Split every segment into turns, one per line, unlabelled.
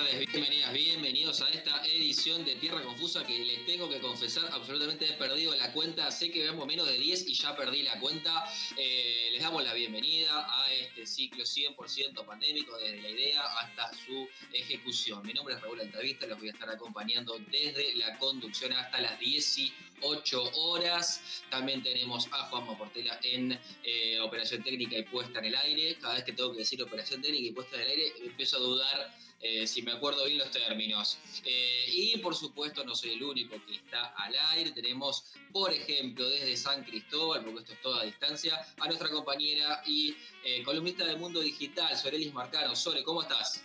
Bienvenidas, bienvenidos a esta edición de Tierra Confusa que les tengo que confesar, absolutamente he perdido la cuenta, sé que veamos menos de 10 y ya perdí la cuenta. Eh, les damos la bienvenida a este ciclo 100% pandémico, desde la idea hasta su ejecución. Mi nombre es Raúl Altavista, los voy a estar acompañando desde la conducción hasta las 18 horas. También tenemos a Juanma Portela en eh, operación técnica y puesta en el aire. Cada vez que tengo que decir operación técnica y puesta en el aire, empiezo a dudar eh, si me acuerdo bien los términos. Eh, y por supuesto no soy el único que está al aire. Tenemos, por ejemplo, desde San Cristóbal, porque esto es toda a distancia, a nuestra compañera y eh, columnista del mundo digital, Sorelis Marcano. Sore, ¿cómo estás?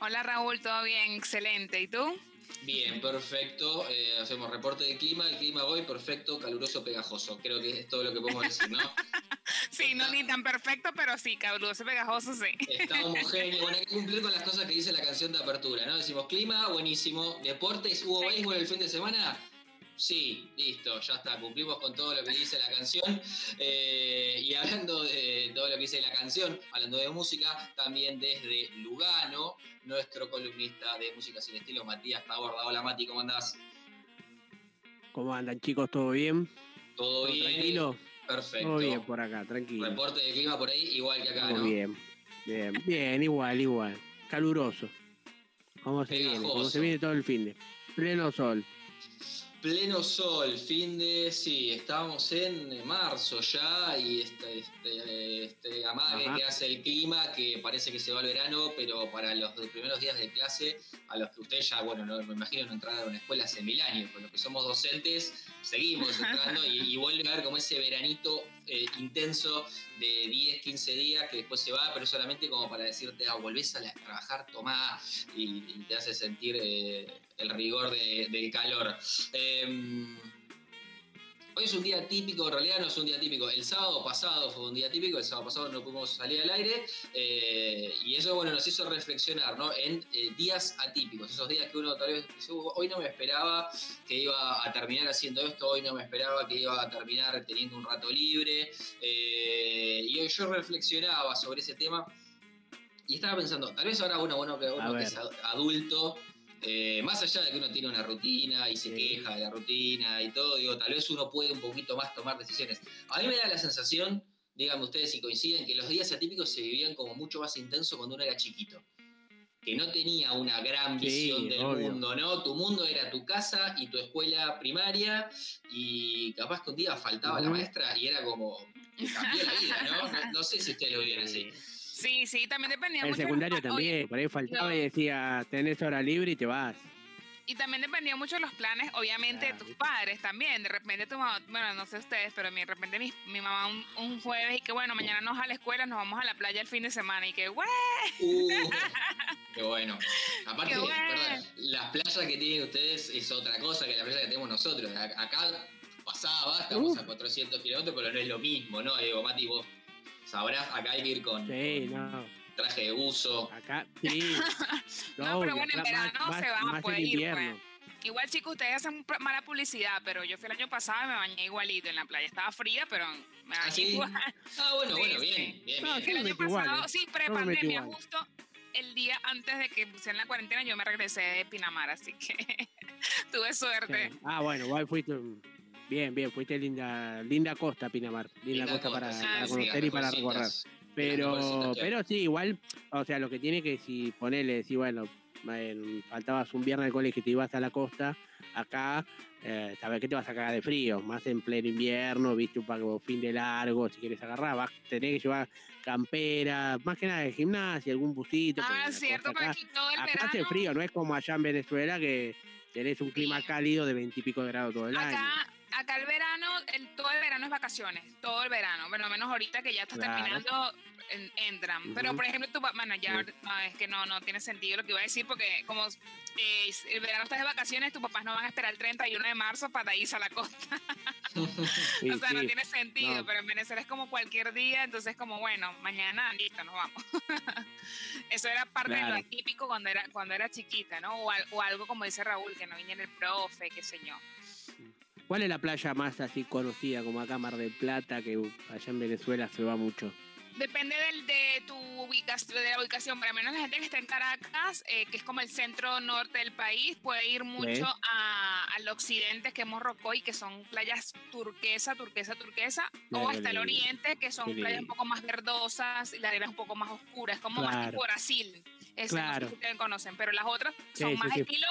Hola Raúl, todo bien, excelente. ¿Y tú?
Bien, perfecto. hacemos reporte de clima. El clima hoy perfecto, caluroso, pegajoso. Creo que es todo lo que podemos decir, ¿no?
Sí, no ni tan perfecto, pero sí, caluroso, pegajoso, sí.
Está homogéneo. Bueno, hay que cumplir con las cosas que dice la canción de apertura, ¿no? Decimos clima, buenísimo. Deportes, ¿hubo béisbol el fin de semana? Sí, listo, ya está, cumplimos con todo lo que dice la canción. Eh, y hablando de todo lo que dice la canción, hablando de música, también desde Lugano, nuestro columnista de música sin estilo, Matías Taborda. Hola Mati, ¿cómo andás?
¿Cómo andan chicos? ¿Todo bien?
¿Todo, bien?
¿Tranquilo?
Perfecto.
Todo bien por acá, tranquilo.
Reporte de clima por ahí, igual que acá,
Todo
¿no?
bien, bien, bien, igual, igual. Caluroso. Como se viene,
Pegajoso.
se viene todo el fin de. Pleno sol.
Pleno sol, fin de. Sí, estábamos en marzo ya y este, este, este amague
Ajá.
que hace el clima, que parece que se va al verano, pero para los primeros días de clase, a los que ustedes ya, bueno, no, me imagino no entraron a una escuela hace mil años, con los que somos docentes, seguimos entrando y, y vuelve a ver como ese veranito eh, intenso de 10, 15 días que después se va, pero solamente como para decirte, ah, volvés a trabajar, tomá, y, y te hace sentir eh, el rigor de- del calor. Em, Hoy es un día típico, en realidad no es un día típico. El sábado pasado fue un día típico, el sábado pasado no pudimos salir al aire eh, y eso bueno, nos hizo reflexionar ¿no? en eh, días atípicos, esos días que uno tal vez dice, "Uh, hoy no me esperaba que iba a terminar haciendo esto, hoy no me esperaba que iba a terminar teniendo un rato libre eh, y hoy yo reflexionaba sobre ese tema y estaba pensando, tal vez ahora uno, bueno, que, uno que es adulto eh, más allá de que uno tiene una rutina y se queja de la rutina y todo, digo, tal vez uno puede un poquito más tomar decisiones. A mí me da la sensación, díganme ustedes si coinciden, que los días atípicos se vivían como mucho más intenso cuando uno era chiquito. Que no tenía una gran
Sí,
visión del
obvio.
mundo, ¿no? Tu mundo era tu casa y tu escuela primaria y capaz que un día faltaba la maestra y era como... cambió la vida, ¿no? No, no sé si ustedes lo vieron así.
Sí, sí, también dependía
El
mucho.
secundario
oye,
también. Por ahí faltaba
no.
y decía, tenés hora libre y te vas.
Y también dependía mucho de los planes, obviamente, de tus padres también. De repente tu mamá, bueno, no sé ustedes, pero de repente mi, mi mamá un, un jueves y que bueno, mañana nos a la escuela, nos vamos a la playa el fin de semana y que, ¡güey!
Uh, qué bueno. Aparte,
Qué bueno.
perdón, las playas que tienen ustedes es otra cosa que la playa que tenemos nosotros. Acá pasaba, estamos
Uh.
a 400 kilómetros, pero no es lo mismo, ¿no? Digo, Mati, vos sabrás, acá hay que ir con,
Sí,
con
no.
traje de buzo.
Acá, sí.
No, pero bueno, en verano
más-
se va,
más
puede
en
ir,
invierno.
Igual, chicos, ustedes hacen mala publicidad, pero yo fui el año pasado y me bañé igualito en la playa. Estaba fría, pero me bañé
¿Ah, sí?
igual.
Ah, bueno,
Sí,
bueno, bien, bien,
No,
bien.
El año
metí igual,
pasado,
¿eh?
sí,
Yo me metí
pre-pandemia, justo el día antes de que pusieran la cuarentena, yo me regresé de Pinamar, así que tuve suerte.
Sí. Ah, bueno, igual fuiste. Bien, bien, fuiste linda, linda costa, Pinamar. Linda,
Linda
costa, para,
sí,
para
sí,
conocer y para recorrer. Pero, pero sí, igual, o sea, lo que tiene que si ponerle, si bueno, faltabas un viernes al colegio y te ibas a la costa, acá, eh, sabes que te vas a cagar de frío, más en pleno invierno, viste un pago fin de largo, si quieres agarrar, vas, tenés que llevar campera, más que nada de gimnasia, algún busito.
Ah, cierto,
acá,
aquí todo el
acá
verano.
hace frío, no es como allá en Venezuela que tenés un clima cálido de veintipico de grados todo el año.
Acá, el verano, el, todo el verano es vacaciones, todo el verano, bueno, menos ahorita que ya estás
Claro.
terminando, en- entran. Pero, por ejemplo, tu, bueno, ya
Sí.
no, es que no, no tiene sentido lo que iba a decir, porque como eh, el verano estás de vacaciones, tus papás no van a esperar el 31 de marzo para irse a la costa.
Sí,
o sea, no tiene sentido,
No.
pero en Venezuela es como cualquier día, entonces como, bueno, mañana, listo, nos vamos. Eso era parte de lo atípico cuando era, cuando era chiquita, ¿no? O, o algo como dice Raúl, que no viniera el profe, qué sé yo.
¿Cuál es la playa más así conocida como acá Mar del Plata, que allá en Venezuela se va mucho?
Depende del, de tu ubicación, de la ubicación. Para menos la gente que está en Caracas, eh, que es como el centro norte del país, puede ir mucho a, al occidente, que es Morrocoy, que son playas turquesa, turquesa, turquesa, o hasta el oriente, que son playas un poco más verdosas y la arena es un poco más oscura. Es como más tipo Brasil. Eso claro. no sé si ustedes conocen, pero las otras son más estilo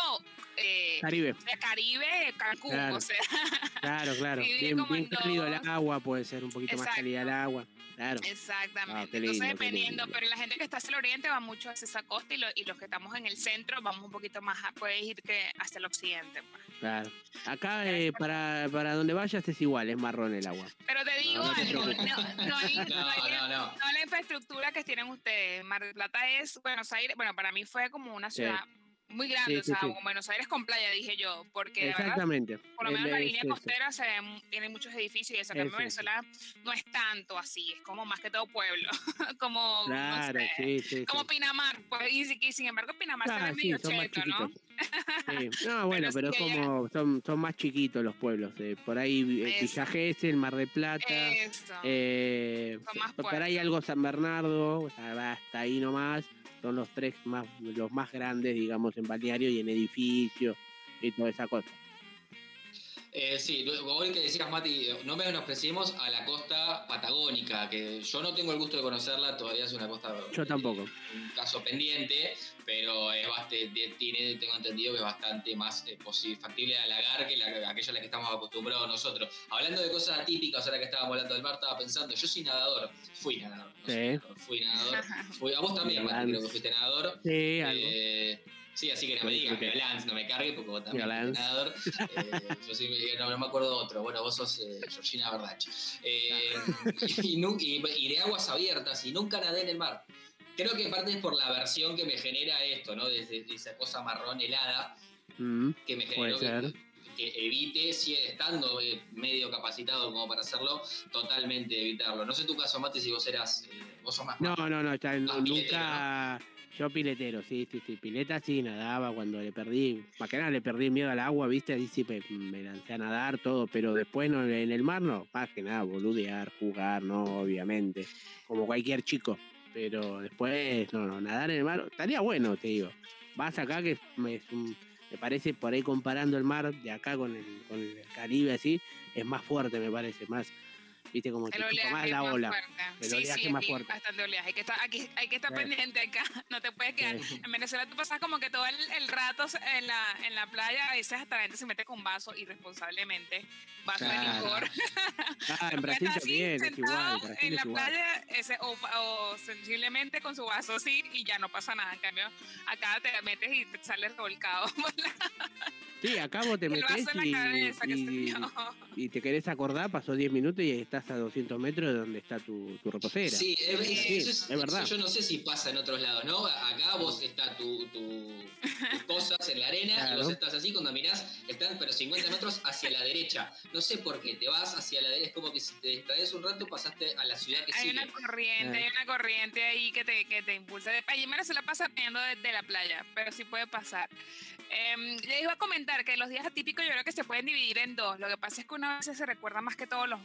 eh,
Caribe.
Caribe, Cancún, o sea.
Claro, claro. bien, bien cálido el agua, puede ser un poquito más cálida el agua. Claro.
Exactamente. Ah, Entonces, dependiendo, pero la gente que está hacia el oriente va mucho hacia esa costa y, y los que estamos en el centro vamos un poquito más, a, puedes ir que hacia el occidente. Pues.
Claro. Acá eh, para, para donde vayas es igual, es marrón el agua.
Pero te digo algo, no, hay, la infraestructura que tienen ustedes. Mar del Plata es Buenos Aires, bueno, para mí fue como una ciudad muy grande, o sea, Buenos Aires con playa, dije yo, porque
Exactamente.
por lo menos la línea costera se tiene muchos edificios y eso, que en Venezuela no es tanto así, es como más que todo pueblo, como,
claro,
como Pinamar, pues, y, sin embargo Pinamar se ve medio cheto, ¿no?
No, bueno, pero, es como, son, son más chiquitos los pueblos, eh, por ahí eh, Villa el Mar del Plata, eh, por ahí algo San Bernardo, o sea, hasta ahí nomás, son los tres más, los más grandes, digamos, en balneario y en edificio y toda esa cosa.
Eh, sí, hoy que decías, Mati, no menospreciemos a la costa patagónica, que yo no tengo el gusto de conocerla, todavía es una costa.
Yo tampoco.
Un caso pendiente, pero es bastante, tiene, tengo entendido que es bastante más eh, factible de halagar que la, aquella a la que estamos acostumbrados nosotros. Hablando de cosas atípicas, ahora que estábamos hablando del mar, estaba pensando, yo soy nadador, fui nadador. sí. fui nadador. Fui, a vos también, Mati, creo que fuiste nadador.
Sí, eh,
Sí, así que no me digas que Lance, no me cargue, porque vos también eres nadador. Eh, yo sí, no, me acuerdo otro. Bueno, vos sos eh, Georgina Verdach. Eh, y, y, de aguas abiertas, y nunca nadé en el mar. Creo que parte es por la versión que me genera esto, ¿no? Desde esa cosa marrón helada mm, que me generó que, que, evite, sigue estando eh, medio capacitado como para hacerlo, totalmente evitarlo. No sé tu caso, Mate, si vos eras. vos sos más.
No, no, no, está, nunca. Yo piletero, sí, sí, sí. Pileta sí, nadaba cuando le perdí. Más que nada le perdí miedo al agua, ¿viste? Ahí sí me, lancé a nadar, todo. Pero después no, en el mar no. Más que nada, boludear, jugar, no, obviamente. Como cualquier chico. Pero después, no, no, nadar en el mar estaría bueno, te digo. Vas acá que me, me parece, por ahí comparando el mar de acá con el, con el Caribe así, es más fuerte, me parece, más viste como que más la ola.
El sí, oleaje sí, más fuerte. Bastante oleaje. Hay que estar, aquí, hay que estar pendiente acá. No te puedes quedar. En Venezuela tú pasas como que todo el, rato en la, en la playa, a veces hasta la gente se mete con vaso irresponsablemente. Vaso de licor.
Ah, en Brasil también, es igual. En, en
la playa, ese, o, o, sensiblemente con su vaso así, y ya no pasa nada. En cambio, acá te metes y te sales revolcado.
Sí, acá vos te metes y, y, te querés acordar, pasó 10 minutos y estás a 200 metros de donde está tu, tu reposera.
Sí, es, verdad. yo no sé si pasa en otros lados, ¿no? Acá vos está tu, tu tus cosas en la arena y vos estás así, cuando mirás, están pero 50 metros hacia la derecha. No sé por qué, te vas hacia la derecha, es como que si te distraes un rato pasaste a la ciudad que
hay
sigue.
Hay una corriente, hay una corriente ahí que te, que te impulsa. Allí se la pasa viendo desde la playa, pero sí puede pasar. Eh, les iba a comentar que los días atípicos yo creo que se pueden dividir en dos. Lo que pasa es que una vez se recuerda más que todos los,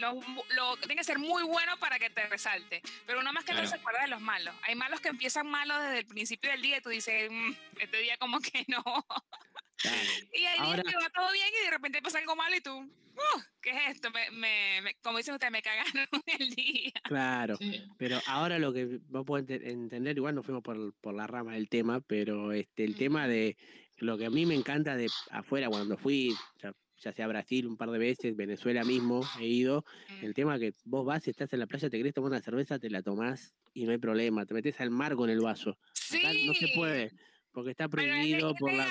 los, lo, tiene que ser muy bueno para que te resalte. Pero uno más que todo se acuerda de los malos. Hay malos que empiezan malos desde el principio del día y tú dices, mm, este día como que no. Y hay días que va todo bien y de repente pasa algo malo y tú, uh, ¿qué es esto? Me, me, como dicen ustedes, me cagaron el día.
Claro, pero ahora lo que vos podés entender, igual no fuimos por, por la rama del tema, pero este el tema de lo que a mí me encanta de afuera cuando fui, ya, sea Brasil un par de veces, Venezuela mismo he ido, el tema que vos vas, estás en la playa, te querés tomar una cerveza, te la tomás y no hay problema, te metes al mar con el vaso. no se puede porque está prohibido por la.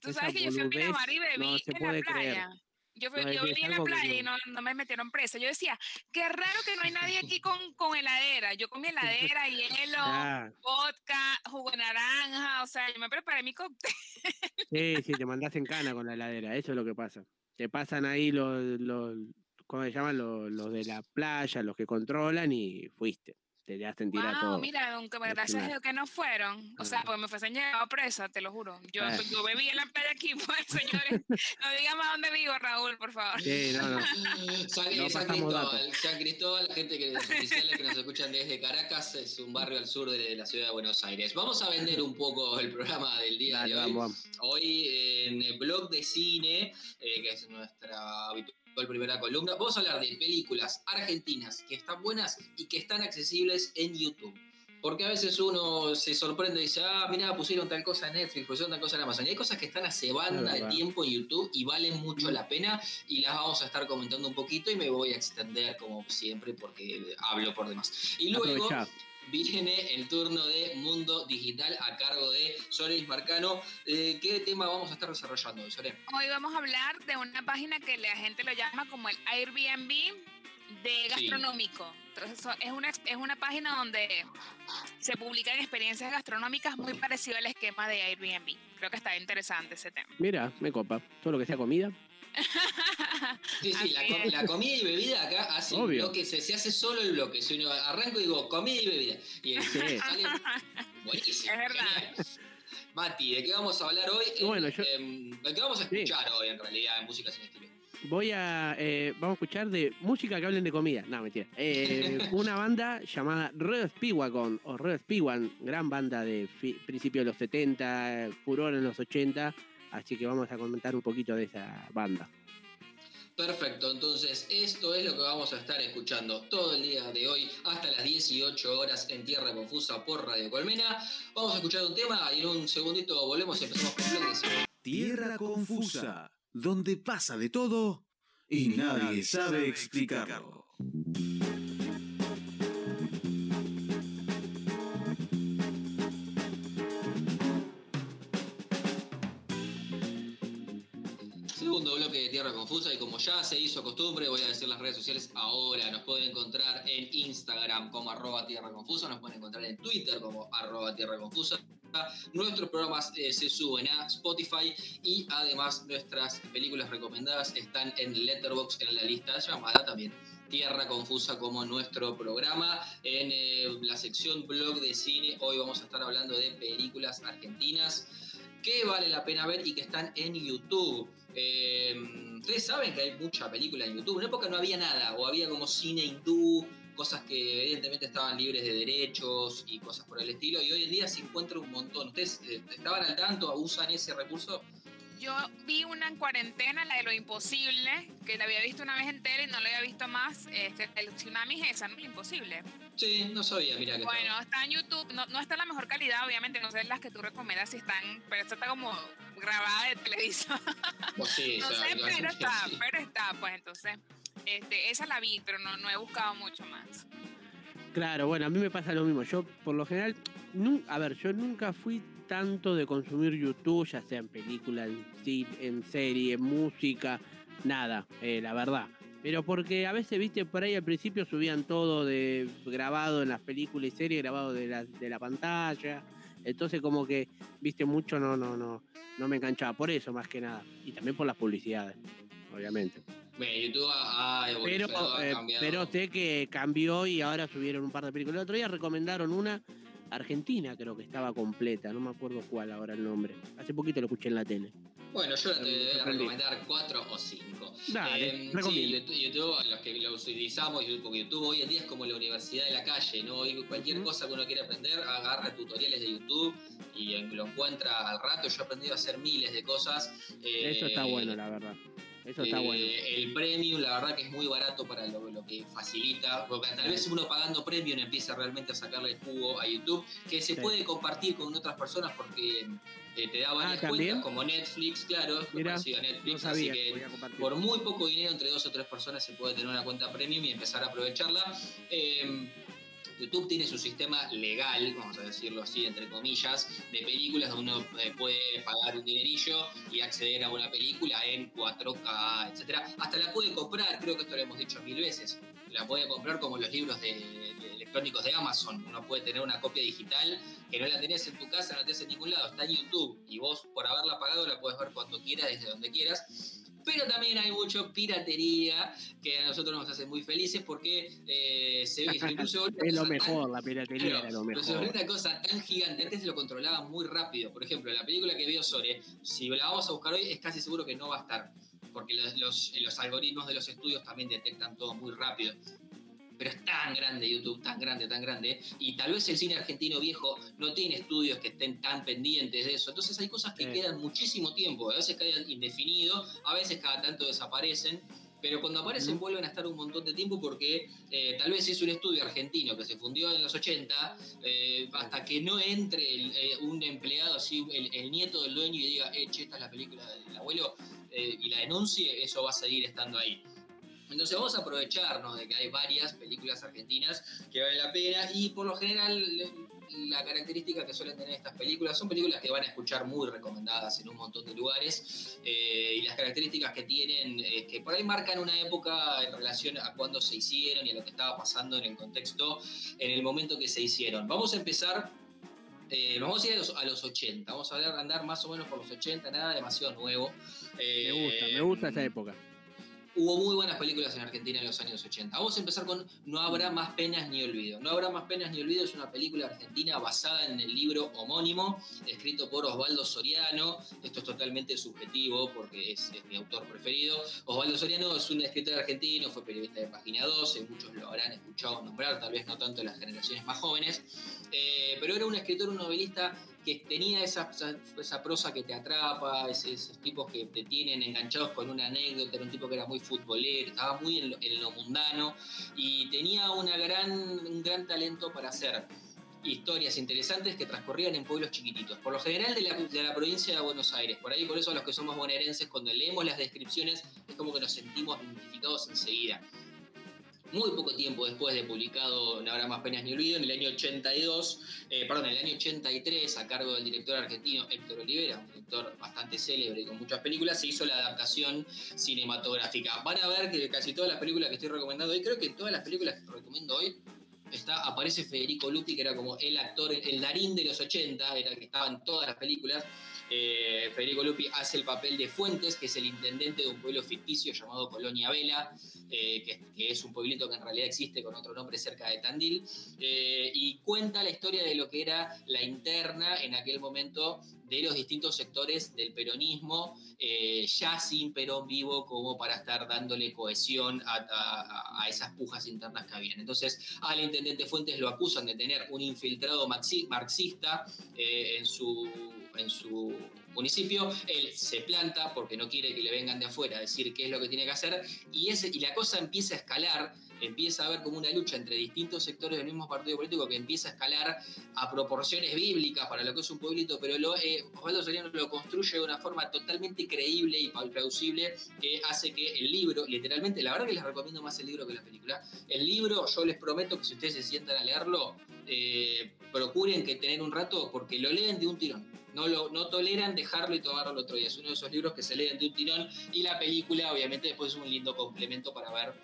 Tú sabes que yo fui a Pinamar y bebí no se puede en la playa. Creer. Yo, yo vivía en la playa y no, no, me metieron presa. Yo decía, qué raro que no hay nadie aquí con, con heladera. Yo con mi heladera, hielo, ah. vodka, jugo de naranja. O sea, yo me preparé mi cóctel.
Sí, sí, te mandas en cana con la heladera. Eso es lo que pasa. Te pasan ahí los, los ¿cómo se llaman? Los, los de la playa, los que controlan y fuiste viste, ya sentir
wow,
todo.
mira, aunque gracias a Dios que no fueron. O sea, pues me fuesen llevado presa, te lo juro. Yo,
Ah.
yo bebí en la playa aquí, pues, señores. No digan más dónde vivo, Raúl, por favor.
Sí, no, no.
San,
No
San
pasamos
Cristóbal, San Cristóbal, la gente que los oficiales que nos escuchan desde Caracas, es un barrio al sur de la ciudad de Buenos Aires. Vamos a vender un poco el programa del día
Dale,
de hoy.
vamos, vamos.
Hoy en el blog de cine, eh, que es nuestra habitual primera columna, vamos a hablar de películas argentinas que están buenas y que están accesibles en YouTube. Porque a veces uno se sorprende y dice, ah, mira, pusieron tal cosa en Netflix, pusieron tal cosa en Amazon. Y hay cosas que están hace banda de tiempo en YouTube y valen mucho la pena y las vamos a estar comentando un poquito y me voy a extender como siempre porque hablo por demás. Y luego
Aprovechá.
Viene el turno de Mundo Digital a cargo de Solis Marcano. Eh, ¿Qué tema vamos a estar desarrollando hoy?
Hoy vamos a hablar de una página que la gente lo llama como el Airbnb de gastronómico. Entonces, so- es una, es una página donde se publican experiencias gastronómicas muy parecidas al esquema de Airbnb. Creo que está interesante ese tema.
Mira, me copa. Todo lo que sea comida.
Sí, sí, la, comida y bebida acá hace un
Obvio.
bloque, se, se hace solo el bloque. Si uno arranco y digo comida y bebida. Y el-
Sí.
sale buenísimo.
Es verdad.
Mati, ¿de qué vamos a hablar hoy?
Bueno,
Eh,
yo-
em, ¿De qué vamos a
Sí.
escuchar hoy en realidad en Música Sin Estilo?
Voy a. eh, vamos a escuchar de música que hablen de comida. No, mentira. Eh, una banda llamada Red Spiwagon o Red Spiwan, gran banda de principios de los 70, eh, furor en los 80. Así que vamos a comentar un poquito de esa banda.
Perfecto, entonces esto es lo que vamos a estar escuchando todo el día de hoy hasta las 18 horas en Tierra Confusa por Radio Colmena. Vamos a escuchar un tema y en un segundito volvemos y empezamos con.
Tierra confusa, donde pasa de todo y nadie sabe explicarlo.
Bloque de Tierra Confusa y como ya se hizo costumbre, voy a decir las redes sociales ahora. Nos pueden encontrar en Instagram como arroba Tierra Confusa, nos pueden encontrar en Twitter como arroba Tierra Confusa. Nuestros programas eh, se suben a Spotify y además nuestras películas recomendadas están en Letterboxd en la lista llamada también Tierra Confusa como nuestro programa. En eh, la sección blog de cine hoy vamos a estar hablando de películas argentinas que vale la pena ver y que están en YouTube. Eh, Ustedes saben que hay mucha película en YouTube. En una época no había nada, o había como cine hindú, cosas que evidentemente estaban libres de derechos y cosas por el estilo, y hoy en día se encuentra un montón. ¿Ustedes eh, estaban al tanto? ¿Usan ese recurso?
Yo vi una en cuarentena, la de lo imposible, que la había visto una vez entera y no la había visto más. Este, el tsunami es esa, ¿no? Lo imposible.
Sí, no sabía, mira que
Bueno,
estaba.
está en YouTube. No, no está en la mejor calidad, obviamente. No sé las que tú recomiendas si están, pero esta está como grabada de televisor.
Sí,
no
o sea,
sé, pero
sí.
está, pero está. Pues entonces, este, esa la vi, pero no, no he buscado mucho más.
Claro, bueno, a mí me pasa lo mismo. Yo, por lo general, a ver, yo nunca fui tanto de consumir YouTube, ya sea en película, en en serie, en música, nada, eh, la verdad. Pero porque a veces, viste, por ahí al principio subían todo de grabado en las películas y series, grabado de la, de la pantalla. Entonces como que, viste, mucho no, no, no, no me enganchaba. Por eso más que nada. Y también por las publicidades, obviamente.
Bueno, YouTube ha, ha
Pero,
ha
eh, pero sé que cambió y ahora subieron un par de películas. El otro día recomendaron una argentina, creo que estaba completa, no me acuerdo cuál ahora el nombre. Hace poquito lo escuché en la tele.
Bueno, yo te voy a recomendar cuatro o cinco.
Dale,
Eh, sí. YouTube, los que lo utilizamos, YouTube, porque YouTube hoy en día es como la universidad de la calle, ¿no? Hoy cualquier cosa que uno quiera aprender, agarra tutoriales de YouTube y eh, lo encuentra al rato. Yo he aprendido a hacer miles de cosas. eh,
Eso está bueno, la verdad. Eso está
eh,
bueno.
El premium, la verdad que es muy barato para lo, lo que facilita, porque tal vez uno pagando premium empieza realmente a sacarle el jugo a YouTube, que se
Sí.
puede compartir con otras personas porque eh, te da varias
Ah,
cuentas, como Netflix, claro, es
Mirá,
parecido a
No
Netflix,
sabía
así
que
por muy poco dinero, entre dos o tres personas, se puede tener una cuenta premium y empezar a aprovecharla. Eh, YouTube tiene su sistema legal, vamos a decirlo así, entre comillas, de películas donde uno eh, puede pagar un dinerillo y acceder a una película en 4K, etcétera. Hasta la puede comprar, creo que esto lo hemos dicho mil veces. La puede comprar como los libros de, electrónicos de Amazon. Uno puede tener una copia digital que no la tenés en tu casa, no la tenés en ningún lado. Está en YouTube y vos, por haberla pagado, la puedes ver cuando quieras, desde donde quieras. Pero también hay mucho piratería que a nosotros nos hace muy felices porque eh, se ve incluso
es lo mejor, la piratería era lo mejor.
Pero una cosa tan gigante, antes se lo controlaba muy rápido. Por ejemplo, la película que vio Sore, si la vamos a buscar hoy, es casi seguro que no va a estar, porque los, los algoritmos de los estudios también detectan todo muy rápido pero es tan grande YouTube, tan grande, tan grande, y tal vez el cine argentino viejo no tiene estudios que estén tan pendientes de eso. Entonces hay cosas que quedan muchísimo tiempo, a veces quedan indefinidos, a veces cada tanto desaparecen. Pero cuando aparecen vuelven a estar un montón de tiempo porque eh, tal vez es un estudio argentino que se fundió en los 80, eh, hasta que no entre eh, un empleado así, el, nieto del dueño y diga, eh, che, esta es la película del abuelo, y la denuncie, eso va a seguir estando ahí. Entonces vamos a aprovecharnos de que hay varias películas argentinas que valen la pena y por lo general la característica que suelen tener estas películas son películas que van a escuchar muy recomendadas en un montón de lugares eh, y las características que tienen eh, que por ahí marcan una época en relación a cuándo se hicieron y a lo que estaba pasando en el contexto en el momento que se hicieron. Vamos a empezar eh, vamos a ir a los, 80, vamos a andar más o menos por los 80, nada demasiado nuevo.
me gusta, me gusta esa época
hubo muy buenas películas en Argentina en los años 80. Vamos a empezar con No habrá más penas ni olvido. No habrá más penas ni olvido es una película argentina basada en el libro homónimo, escrito por Osvaldo Soriano. Esto es totalmente subjetivo porque es, mi autor preferido. Osvaldo Soriano es un escritor argentino, fue periodista de Página 12, muchos lo habrán escuchado nombrar, tal vez no tanto las generaciones más jóvenes, eh, pero era un escritor, un novelista que tenía esa, esa, prosa que te atrapa, esos, tipos que te tienen enganchados con una anécdota, era un tipo que era muy futbolero, estaba muy en lo, mundano y tenía una gran, un gran talento para hacer historias interesantes que transcurrían en pueblos chiquititos, por lo general de la, de la, provincia de Buenos Aires. Por ahí, por eso los que somos bonaerenses, cuando leemos las descripciones, es como que nos sentimos identificados enseguida muy poco tiempo después de publicado No habrá más penas ni olvido, en el año 82, eh, perdón, en el año 83, a cargo del director argentino Héctor Olivera, un director bastante célebre con muchas películas, se hizo la adaptación cinematográfica. Van a ver que casi todas las películas que estoy recomendando hoy, creo que todas las películas que recomiendo hoy, está, aparece Federico Lupi, que era como el actor, el Darín de los 80, era el que estaba en todas las películas. Eh, Federico Lupi hace el papel de Fuentes, que es el intendente de un pueblo ficticio llamado Colonia Vela, eh, que, es un pueblito que en realidad existe con otro nombre cerca de Tandil, eh, y cuenta la historia de lo que era la interna en aquel momento de los distintos sectores del peronismo, ya sin Perón vivo, como para estar dándole cohesión a, esas pujas internas que habían. Entonces, al intendente Fuentes lo acusan de tener un infiltrado marxista en su en su municipio, él se planta porque no quiere que le vengan de afuera a decir qué es lo que tiene que hacer y, y la cosa empieza a escalar, empieza a haber como una lucha entre distintos sectores del mismo partido político que empieza a escalar a proporciones bíblicas para lo que es un pueblito, pero lo, eh, Osvaldo Soriano lo construye de una forma totalmente creíble y plausible que hace que el libro, literalmente, la verdad que les recomiendo más el libro que la película, el libro yo les prometo que si ustedes se sientan a leerlo, eh, procuren que tener un rato porque lo leen de un tirón no, lo, no toleran dejarlo y tomarlo el otro día. Es uno de esos libros que se leen de un tirón y la película obviamente después es un lindo complemento para ver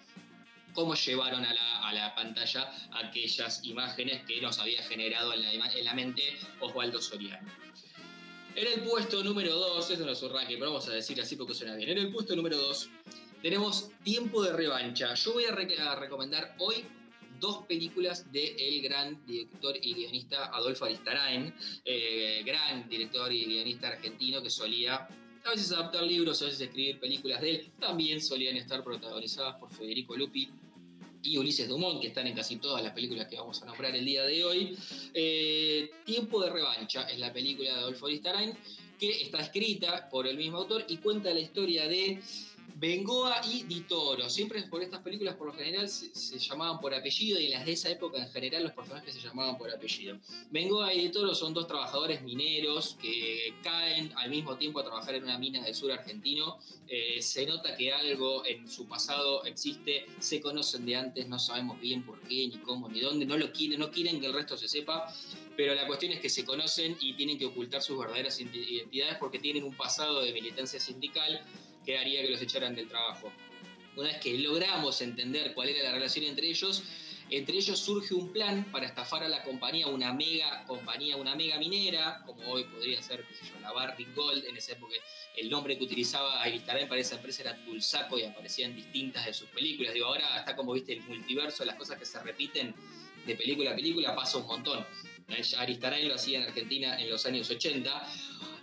cómo llevaron a la, a la pantalla aquellas imágenes que nos había generado en la, en la mente Osvaldo Soriano. En el puesto número 2, eso no es un ranking, pero vamos a decir así porque suena bien. En el puesto número 2 tenemos Tiempo de Revancha. Yo voy a, recomendar hoy dos películas del gran director y guionista Adolfo Aristarain, eh, gran director y guionista argentino que solía a veces adaptar libros, a veces escribir películas de él. También solían estar protagonizadas por Federico Lupi y Ulises Dumont, que están en casi todas las películas que vamos a nombrar el día de hoy. Eh, Tiempo de revancha es la película de Adolfo Aristarain, que está escrita por el mismo autor y cuenta la historia de Bengoa y Di Toro. Siempre por estas películas, por lo general, se, llamaban por apellido y en las de esa época, en general, los personajes se llamaban por apellido. Bengoa y Di Toro son dos trabajadores mineros que caen al mismo tiempo a trabajar en una mina del sur argentino. Eh, se nota que algo en su pasado existe, se conocen de antes, no sabemos bien por qué, ni cómo, ni dónde, no lo quieren, no quieren que el resto se sepa pero la cuestión es que se conocen y tienen que ocultar sus verdaderas identidades porque tienen un pasado de militancia sindical que haría que los echaran del trabajo. Una vez que logramos entender cuál era la relación entre ellos, Entre ellos surge un plan para estafar a la compañía, una mega compañía, una mega minera, como hoy podría ser, qué sé yo, la Barrick Gold, en esa época el nombre que utilizaba Aristarain para esa empresa era Tulsaco y aparecían distintas de sus películas. Digo, ahora está como, viste, el multiverso, las cosas que se repiten de película a película pasa un montón. Aristarain lo hacía en Argentina en los años 80.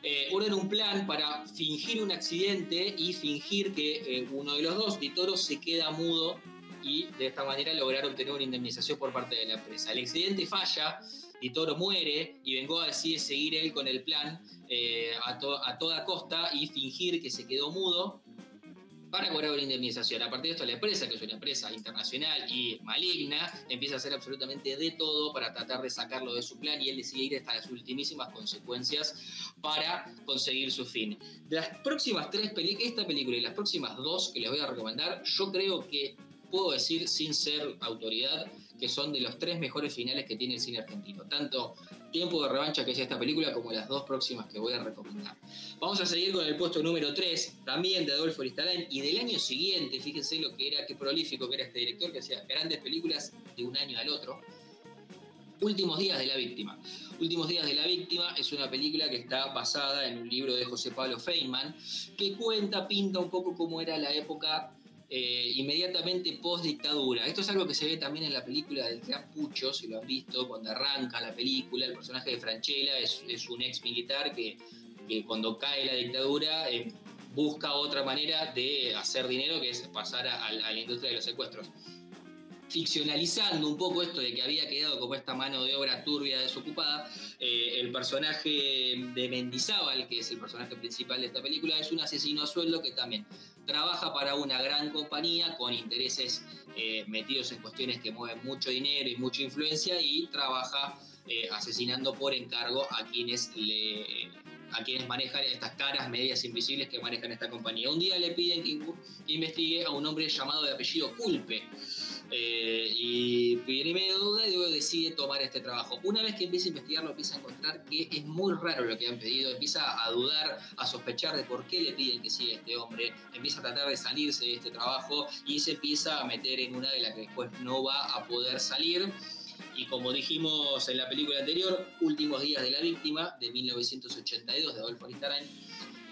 Eh, uno era un plan para fingir un accidente y fingir que eh, uno de los dos, Ditoro, se queda mudo y de esta manera lograr obtener una indemnización por parte de la empresa. El accidente falla, Ditoro muere y Bengoa decide seguir él con el plan eh, a, a toda costa y fingir que se quedó mudo para cobrar una indemnización. A partir de esto, la empresa, que es una empresa internacional y maligna, empieza a hacer absolutamente de todo para tratar de sacarlo de su plan y él decide ir hasta las ultimísimas consecuencias para conseguir su fin. De las próximas tres películas, esta película y las próximas dos que les voy a recomendar, yo creo que puedo decir sin ser autoridad que son de los tres mejores finales que tiene el cine argentino. Tanto Tiempo de revancha, que es esta película, como las dos próximas que voy a recomendar. Vamos a seguir con el puesto número 3, también de Adolfo Aristarán, y del año siguiente, fíjense lo que era, qué prolífico que era este director, que hacía grandes películas de un año al otro. Últimos días de la víctima. Últimos días de la víctima es una película que está basada en un libro de José Pablo Feynman, que cuenta, pinta un poco cómo era la época eh, inmediatamente post dictadura. Esto es algo que se ve también en la película del Pucho, si lo han visto, cuando arranca la película, el personaje de Franchella es, un ex militar que, cuando cae la dictadura eh, busca otra manera de hacer dinero, que es pasar a, la industria de los secuestros ficcionalizando un poco esto de que había quedado como esta mano de obra turbia desocupada, eh, el personaje de Mendizábal, que es el personaje principal de esta película, es un asesino a sueldo que también trabaja para una gran compañía con intereses eh, metidos en cuestiones que mueven mucho dinero y mucha influencia y trabaja eh, asesinando por encargo a quienes le a quienes manejan estas caras medias invisibles que manejan esta compañía. Un día le piden que investigue a un hombre llamado de apellido Culpe, eh, y y medio duda y luego decide tomar este trabajo. Una vez que empieza a investigarlo, empieza a encontrar que es muy raro lo que han pedido, empieza a dudar, a sospechar de por qué le piden que siga este hombre, empieza a tratar de salirse de este trabajo y se empieza a meter en una de las que después no va a poder salir. Y como dijimos en la película anterior, Últimos días de la víctima, de 1982, de Adolfo Aristarán,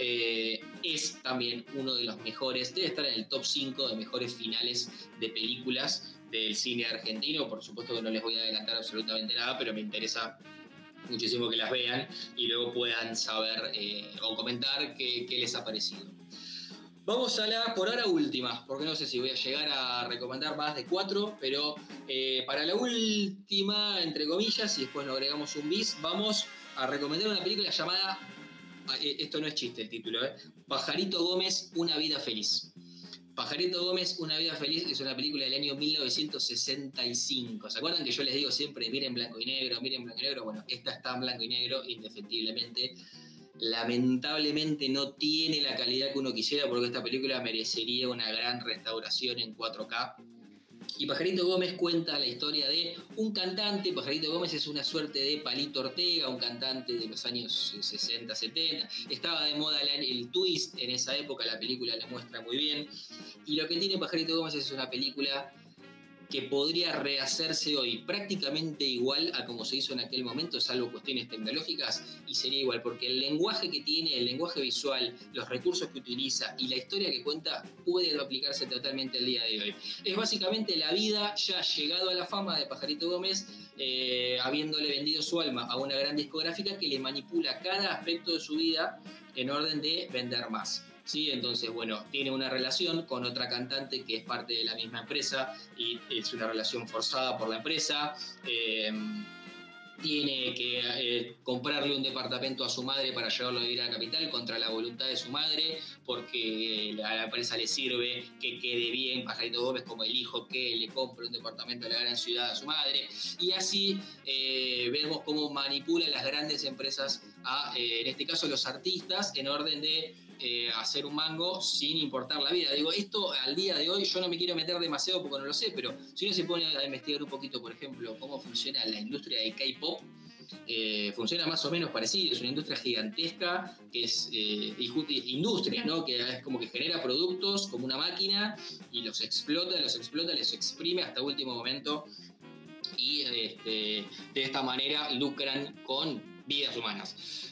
eh, es también uno de los mejores, debe estar en el top 5 de mejores finales de películas del cine argentino. Por supuesto que no les voy a adelantar absolutamente nada, pero me interesa muchísimo que las vean y luego puedan saber eh, o comentar qué, les ha parecido. Vamos a la por ahora última, porque no sé si voy a llegar a recomendar más de cuatro, pero eh, para la última, entre comillas, y después nos agregamos un bis, vamos a recomendar una película llamada esto no es chiste el título, ¿eh? Pajarito Gómez, Una vida feliz. Pajarito Gómez, Una vida feliz es una película del año 1965. ¿Se acuerdan que yo les digo siempre, miren blanco y negro, miren blanco y negro? Bueno, esta está en blanco y negro, indefectiblemente. Lamentablemente no tiene la calidad que uno quisiera porque esta película merecería una gran restauración en 4K y Pajarito Gómez cuenta la historia de un cantante. Pajarito Gómez es una suerte de Palito Ortega, un cantante de los años 60, 70. Estaba de moda el, twist en esa época, la película la muestra muy bien. Y lo que tiene Pajarito Gómez es una película que podría rehacerse hoy prácticamente igual a como se hizo en aquel momento, salvo cuestiones tecnológicas, y sería igual, porque el lenguaje que tiene, el lenguaje visual, los recursos que utiliza y la historia que cuenta puede aplicarse totalmente al día de hoy. Es básicamente la vida ya llegado a la fama de Pajarito Gómez, eh, habiéndole vendido su alma a una gran discográfica que le manipula cada aspecto de su vida en orden de vender más. ¿Sí? Entonces, bueno, tiene una relación con otra cantante que es parte de la misma empresa y es una relación forzada por la empresa. Eh, tiene que eh, comprarle un departamento a su madre para llevarlo a vivir a la capital contra la voluntad de su madre, porque a la empresa le sirve que quede bien Pajarito Gómez como el hijo que le compre un departamento de la gran ciudad a su madre. Y así eh, vemos cómo manipula las grandes empresas, a, en este caso los artistas, en orden de eh, hacer un mango sin importar la vida. Digo, esto al día de hoy yo no me quiero meter demasiado porque no lo sé, pero si uno se pone a investigar un poquito, por ejemplo, cómo funciona la industria del K-pop, eh, funciona más o menos parecido, es una industria gigantesca que es eh, industria, ¿no? que es como que genera productos como una máquina y los explota, los explota, los exprime hasta último momento y este, de esta manera lucran con vidas humanas.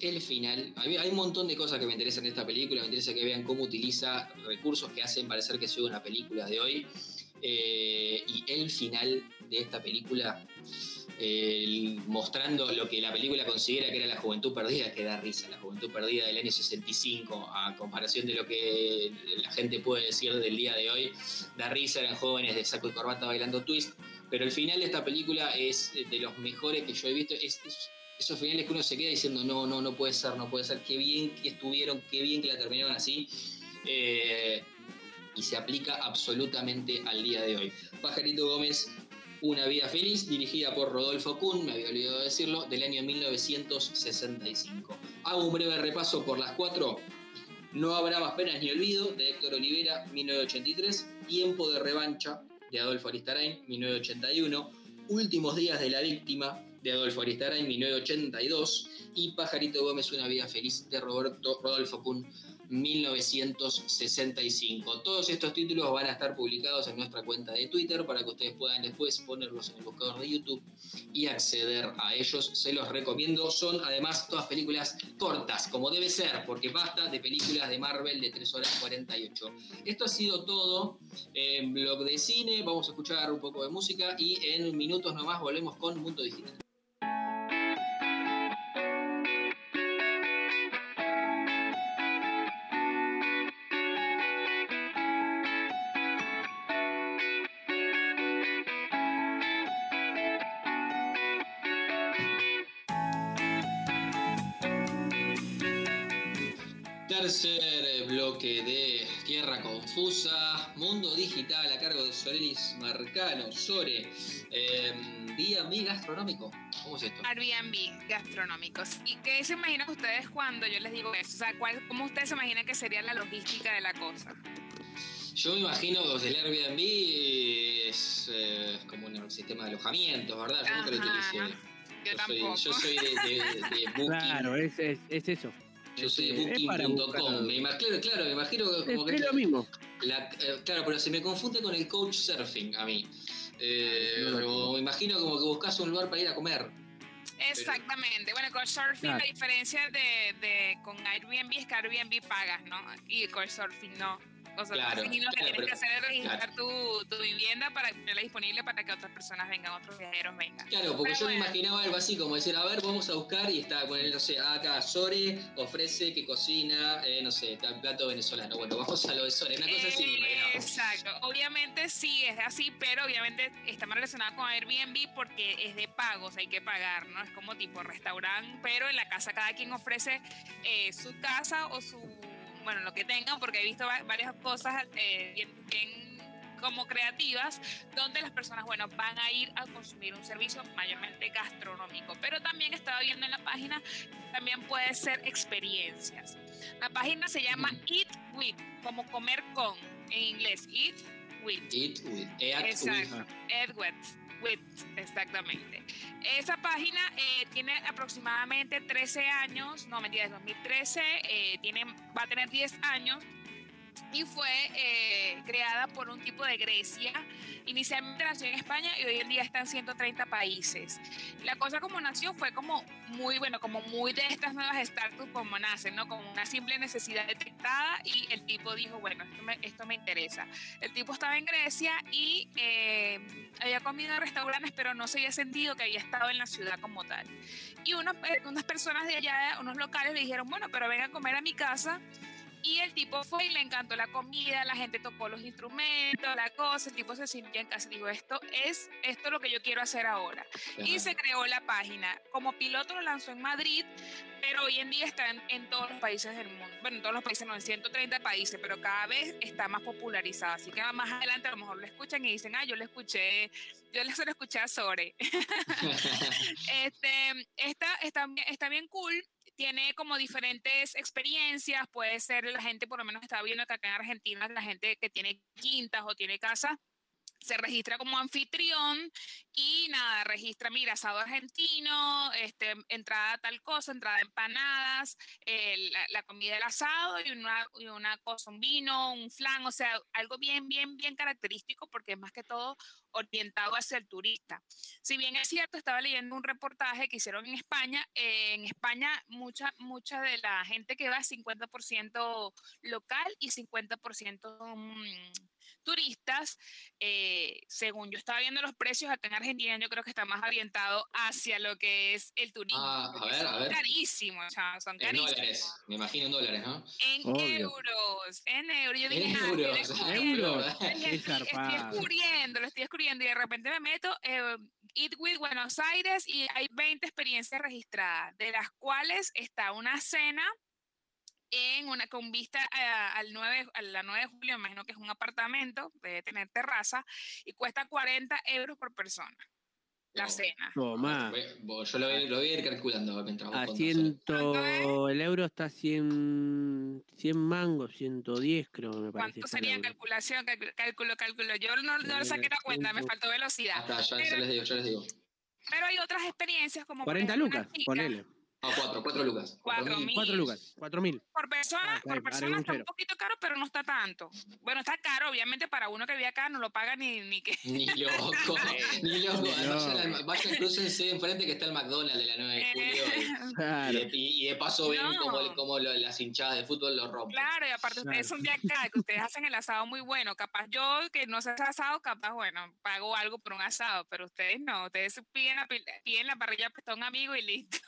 El, final, hay, un montón de cosas que me interesan en esta película, me interesa que vean cómo utiliza recursos que hacen parecer que soy una película de hoy. Eh, y el final de esta película, mostrando lo que la película considera que era la juventud perdida, que da risa, la juventud perdida del año 65, a comparación de lo que la gente puede decir del día de hoy, da risa, eran jóvenes de saco y corbata bailando twist, pero el final de esta película es de los mejores que yo he visto, esos finales que uno se queda diciendo, no, no, no puede ser, no puede ser, qué bien que estuvieron, qué bien que la terminaron así. Eh, y se aplica absolutamente al día de hoy. Pajarito Gómez, Una vida feliz, dirigida por Rodolfo Kuhn, me había olvidado decirlo, del año 1965. Hago un breve repaso por las cuatro. No habrá más penas ni olvido, de Héctor Olivera, 1983. Tiempo de revancha, de Adolfo Aristarain, 1981. Últimos días de la víctima, de Adolfo Aristarain, 1982. Y Pajarito Gómez, Una vida feliz, de Roberto Rodolfo Kuhn, 1965. Todos estos títulos van a estar publicados en nuestra cuenta de Twitter para que ustedes puedan después ponerlos en el buscador de YouTube y acceder a ellos. Se los recomiendo. Son además todas películas cortas, como debe ser, porque basta de películas de Marvel de 3 horas 48. Esto ha sido todo en blog de cine. Vamos a escuchar un poco de música y en minutos nomás volvemos con Mundo Digital. Marcano. Sore, eh, Airbnb gastronómico. ¿Cómo es esto?
Airbnb gastronómicos. ¿Y qué se imaginan ustedes cuando yo les digo eso? O sea, ¿cómo ustedes se imaginan que sería la logística de la cosa?
Yo me imagino que el Airbnb es eh, como un sistema de alojamiento, ¿verdad? Yo nunca lo utilicé.
Yo,
yo soy, de, de, Booking.
Claro, es, es, es eso.
Yo soy de booking.com. Me imagino, claro, me imagino como
es, que. Es lo mismo.
Eh, claro, pero se me confunde con el coach surfing a mí. Eh, me imagino como que buscas un lugar para ir a comer.
Exactamente. Bueno, con surfing la diferencia de, de, con Airbnb es que Airbnb pagas, ¿no? Y con surfing no. O sea, claro, lo que tienes que hacer es registrar tu, tu, vivienda para tenerla disponible para que otras personas vengan, otros viajeros vengan.
Claro, porque yo me imaginaba algo así como decir, a ver, vamos a buscar y está, bueno, no sé, acá Sore ofrece que cocina, eh, no sé, plato venezolano. Bueno, vamos a lo de Sore, una cosa así me imaginaba.
Exacto, obviamente sí es así, pero obviamente está más relacionado con Airbnb porque es de pagos, hay que pagar, ¿no? Es como tipo restaurante, pero en la casa cada quien ofrece eh, su casa o su bueno, lo que tengan, porque he visto varias cosas eh, bien, como creativas, donde las personas, bueno, van a ir a consumir un servicio mayormente gastronómico. Pero también estaba viendo en la página, también puede ser experiencias. La página se llama Eat With, como comer con, en inglés, Eat With.
Eat With.
Eat with exactamente. Esa página eh, tiene aproximadamente 13 años, no mentira, es 2013, eh, tiene, va a tener 10 años y fue eh, creada por un tipo de Grecia. Inicialmente nació en España y hoy en día está en 130 países. La cosa como nació fue como muy, bueno, como muy de estas nuevas startups como nacen, ¿no? Como una simple necesidad detectada y el tipo dijo, bueno, esto me, esto me interesa. El tipo estaba en Grecia y eh, había comido en restaurantes, pero no se había sentido que había estado en la ciudad como tal. Y unas, eh, unas personas de allá, unos locales, le dijeron, bueno, pero venga a comer a mi casa y el tipo fue y le encantó la comida, la gente tocó los instrumentos, la cosa, el tipo se sintió en casa. Digo, esto es esto lo que yo quiero hacer ahora. Y se creó la página. Como piloto lo lanzó en Madrid, pero hoy en día está en, todos los países del mundo. Bueno, en todos los países, no, en 130 países, pero cada vez está más popularizada. Así que más adelante a lo mejor lo escuchan y dicen, ah, yo le escuché, yo le suelo escuché a Sore. este, está, está, está bien cool tiene como diferentes experiencias, puede ser la gente, por lo menos estaba viendo que acá en Argentina, la gente que tiene quintas o tiene casas, se registra como anfitrión y nada, registra, mira, asado argentino, este, entrada tal cosa, entrada empanadas, la, comida del asado y una, y una cosa, un vino, un flan, o sea, algo bien, bien, bien característico porque es más que todo orientado hacia el turista. Si bien es cierto, estaba leyendo un reportaje que hicieron en España, en España mucha, mucha de la gente que va es 50% local y 50% mm, turistas. Eh, según yo estaba viendo los precios acá en Argentina, yo creo que está más orientado hacia lo que es el turismo.
Ah, a ver, a ver.
Carísimos, o sea, son carísimos.
En dólares, me imagino en dólares, ¿no?
En euros, en euros. Yo dije,
en
ah,
euros,
euros.
Estoy, estoy descubriendo, lo estoy descubriendo y de repente me meto, eh, Eat with Buenos Aires y hay 20 experiencias registradas, de las cuales está una cena en una con vista al 9, a la 9 de julio, imagino que es un apartamento, debe tener terraza, y cuesta 40 euros por persona. La cena.
Toma.
Yo lo, lo, voy a ir calculando mientras
a ciento, El euro está a 100, 100 mangos, 110 creo, me
parece. ¿Cuánto sería calculación? Cálculo, cálculo. Yo no, no lo saqué la cuenta, me faltó velocidad.
Hasta, ya, pero, les digo, ya les digo.
Pero hay otras experiencias como...
40 lucas, ponele.
Ah, cuatro, cuatro lucas.
Cuatro mil.
Cuatro lucas, cuatro mil.
Por persona, ah, por persona está un poquito caro, pero no está tanto. Bueno, está caro, obviamente, para uno que vive acá no lo paga ni, ni que...
Ni loco, ni loco. Vaya, vaya cruzanse enfrente que está el McDonald's de la 9 de eh, julio. Claro. Y, de, paso ven como, como las hinchadas de fútbol lo rompen.
Claro, y aparte ustedes son de acá, que ustedes hacen el asado muy bueno. Capaz yo, que no sé asado, capaz, bueno, pago algo por un asado, pero ustedes no. Ustedes piden la, piden la parrilla para un amigo y listo.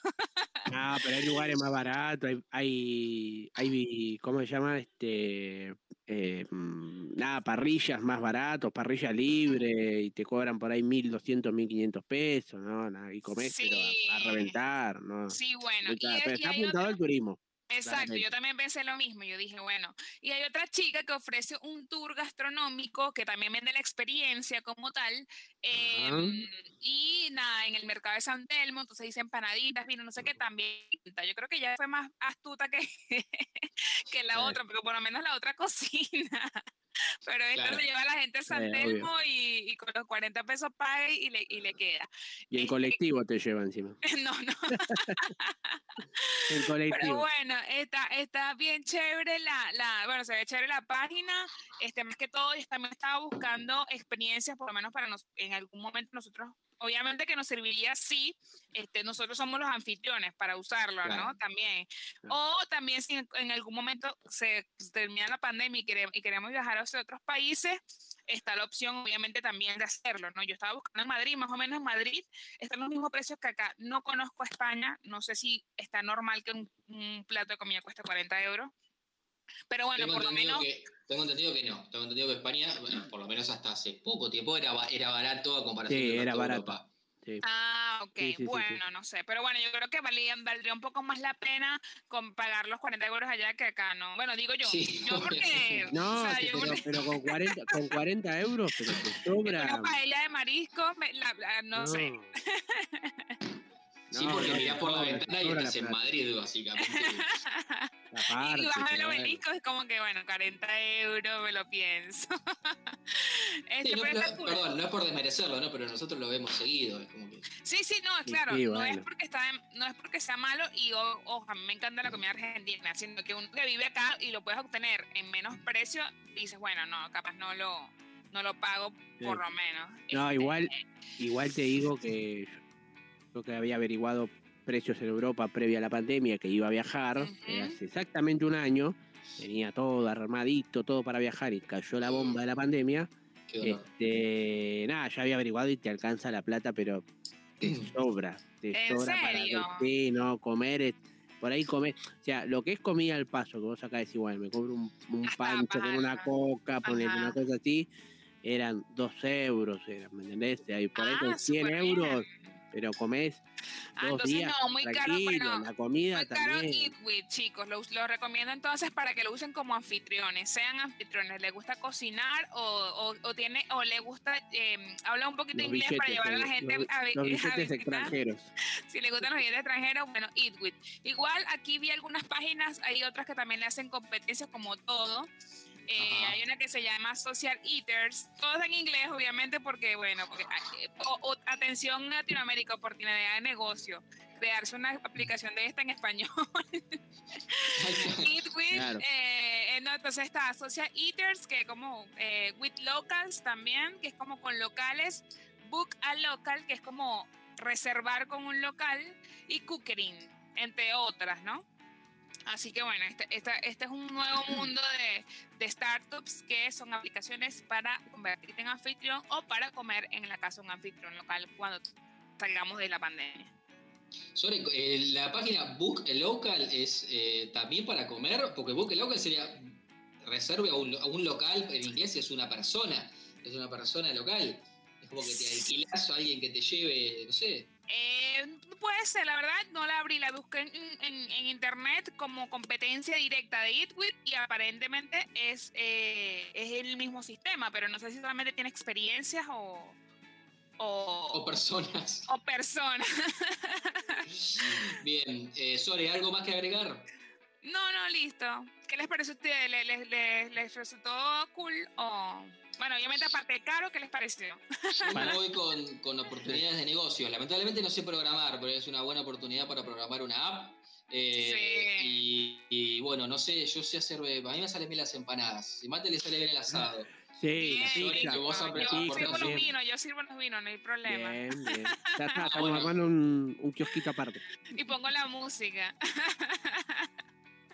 Ah, pero hay lugares más baratos, hay, hay, ¿cómo se llama? Este, eh, mm, nada, parrillas más baratos, parrilla libre, y te cobran por ahí 1.200, 1.500 pesos, ¿no? Y comés, pero a, reventar, ¿no?
Sí, bueno.
pero está apuntado al turismo.
Exacto, yo también pensé lo mismo. Yo dije, bueno, y hay otra chica que ofrece un tour gastronómico que también vende la experiencia como tal. Em, y nada, en el mercado de San Telmo, entonces dice empanaditas, vino, no sé qué, también. Yo creo que ya fue más astuta que, que la otra, pero por lo menos la otra cocina. Pero esto se lleva a la gente a San Telmo y, con los 40 pesos paga y le, y le queda.
Y en colectivo te lleva encima.
No, no.
en colectivo.
Pero bueno, está, está bien chévere la, la, bueno, se ve chévere la página. Este, más que todo, también estaba buscando experiencias, por lo menos para nos, en algún momento nosotros obviamente que nos serviría si este, nosotros somos los anfitriones para usarlo, ¿no? También. O también si en, algún momento se, termina la pandemia y queremos, y queremos viajar a otros países, está la opción obviamente también de hacerlo, ¿no? Yo estaba buscando en Madrid, más o menos en Madrid están los mismos precios que acá. No conozco España, no sé si está normal que un, un plato de comida cueste 40 euros. Pero bueno, por lo menos...
tengo entendido que no. Tengo entendido que España, bueno, por lo menos hasta hace poco tiempo, era, era barato a comparación
sí, era barato.
Ah, ok, bueno, no sé. Pero bueno, yo creo que valía, valdría un poco más la pena con pagar los 40 euros allá que acá, ¿no? Bueno, digo yo. yo porque.
No, pero, con, 40, con 40 euros, pero te sobra.
Una paella de marisco, no, sé.
Sí, porque mirás por la ventana y estás en Madrid, básicamente.
y bajar el obelisco es como que, bueno, 40 euros, me lo pienso.
este, no, perdón, no es por desmerecerlo, ¿no? Pero nosotros lo vemos seguido. Es como que...
Sí, sí, no, claro. no, es porque está, no es porque sea malo y, ojo, a mí me encanta la comida argentina, sino que uno que vive acá y lo puedes obtener en menos precio, dices, bueno, no, capaz no lo, no lo pago por lo menos.
No,
este,
igual, igual te digo que lo que había averiguado precios en Europa previa a la pandemia, que iba a viajar, hace exactamente un año, tenía todo armadito, todo para viajar y cayó la bomba de la pandemia. Este, nada, ya había averiguado y te alcanza la plata, pero te sobra, te sobra
serio?
para sí, no, comer por ahí comer, o sea, lo que es comida al paso, que vos acá decís, bueno, me compro un, un pancho con una coca, poner una cosa así, eran dos euros, ¿me entendés? Ahí por ahí con 100 ah, euros pero comés ah, dos días no, muy caro, la comida muy caro
también. Eat chicos, lo, lo, recomiendo entonces para que lo usen como anfitriones, sean anfitriones, les gusta cocinar o, o, tiene o le gusta eh, habla un poquito inglés para llevar a la gente a,
los billetes extranjeros.
si les gustan los billetes extranjeros, bueno, Eat Igual aquí vi algunas páginas, hay otras que también le hacen competencias como todo. Eh, hay una que se llama Social Eaters, todo en inglés, obviamente, porque, bueno, porque, eh, atención Latinoamérica, oportunidad de negocio, crearse una aplicación de esta en español. Eat with, eh, entonces está Social Eaters, que como with locals también, que es como con locales, book a local, que es como reservar con un local, y cookering, entre otras, ¿no? Así que bueno, este, este, es un nuevo mundo de, startups que son aplicaciones para convertirte en anfitrión o para comer en la casa de un anfitrión local cuando salgamos de la pandemia.
Sobre eh, la página Book Local es eh, también para comer, porque Book Local sería reserve a un, a un local, en inglés es una persona, es una persona local. Es como que te alquilas a alguien que te lleve, no sé,
eh, puede ser, la verdad, no la abrí, la busqué en, internet como competencia directa de EatWith y aparentemente es, eh, es el mismo sistema, pero no sé si solamente tiene experiencias o...
O, personas.
O personas.
Bien, eh, Sore, ¿algo más que agregar?
No, no, listo. ¿Qué les parece a ustedes? ¿Les, les, les resultó cool o...? Bueno, obviamente aparte caro, ¿qué les pareció?
Yo me voy con, con, oportunidades de negocio. Lamentablemente no sé programar, pero es una buena oportunidad para programar una app. Eh, sí. y, bueno, no sé, yo sé hacer. A mí me salen bien las empanadas. Si mate le sale bien el asado.
Sí, sí,
yo, yo sirvo los vinos, yo sirvo los vinos, no hay problema.
Bien, bien. Estamos armando un, un kiosquito aparte.
Y pongo la música.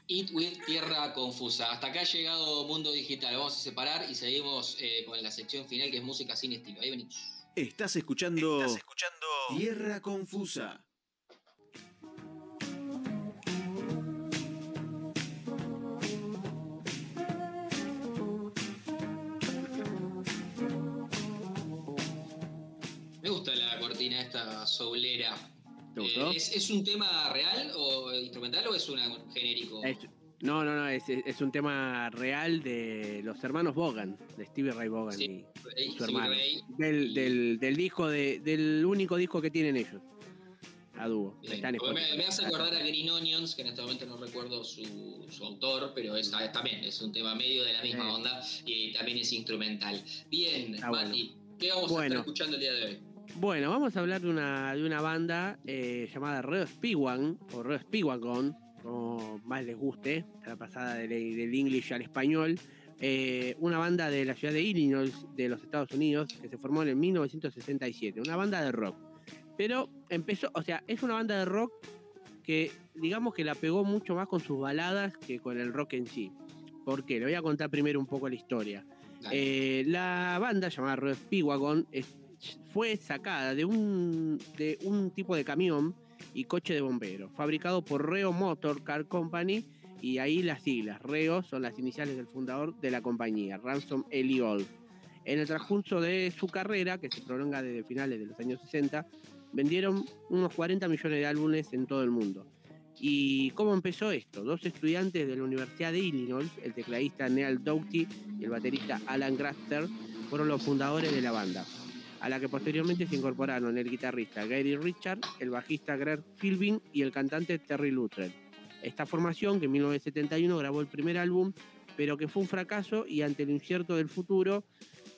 Eat with Tierra Confusa. Hasta acá ha llegado Mundo Digital. Vamos a separar y seguimos eh, con la sección final que es música sin estilo. Ahí venimos.
Estás escuchando, Estás escuchando Tierra Confusa.
Me gusta la cortina esta soulera. Eh, ¿es, un tema real o instrumental o es un genérico?
no, no, no, es, un tema real de los hermanos Bogan, de Stevie Ray Bogan y, su hermano. del, del, disco, de, del único disco que tienen ellos. A dúo.
me, hace acordar a Green Onions, que en este momento no recuerdo su, autor, pero es, también es un tema medio de la misma onda y también es instrumental. Bien, Mati, ¿qué vamos a estar escuchando el día de hoy?
Bueno, vamos a hablar de una, de una banda eh, llamada Reo Spiwan, o Reo Spiwagon, como más les guste, la pasada del, del English al español. Eh, una banda de la ciudad de Illinois, de los Estados Unidos, que se formó en el 1967. Una banda de rock. Pero empezó, o sea, es una banda de rock que digamos que la pegó mucho más con sus baladas que con el rock en sí. ¿Por qué? Le voy a contar primero un poco la historia. Eh, la banda llamada Reo Spiwagon es fue sacada de un, de un tipo de camión y coche de bomberos, fabricado por Reo Motor Car Company, y ahí las siglas. Reo son las iniciales del fundador de la compañía, Ransom Old. En el transcurso de su carrera, que se prolonga desde finales de los años 60, vendieron unos 40 millones de álbumes en todo el mundo. ¿Y cómo empezó esto? Dos estudiantes de la Universidad de Illinois, el tecladista Neal Doughty y el baterista Alan Graster, fueron los fundadores de la banda a la que posteriormente se incorporaron el guitarrista Gary Richard, el bajista Greg Philbin y el cantante Terry Luttrell. Esta formación, que en 1971 grabó el primer álbum, pero que fue un fracaso y ante el incierto del futuro,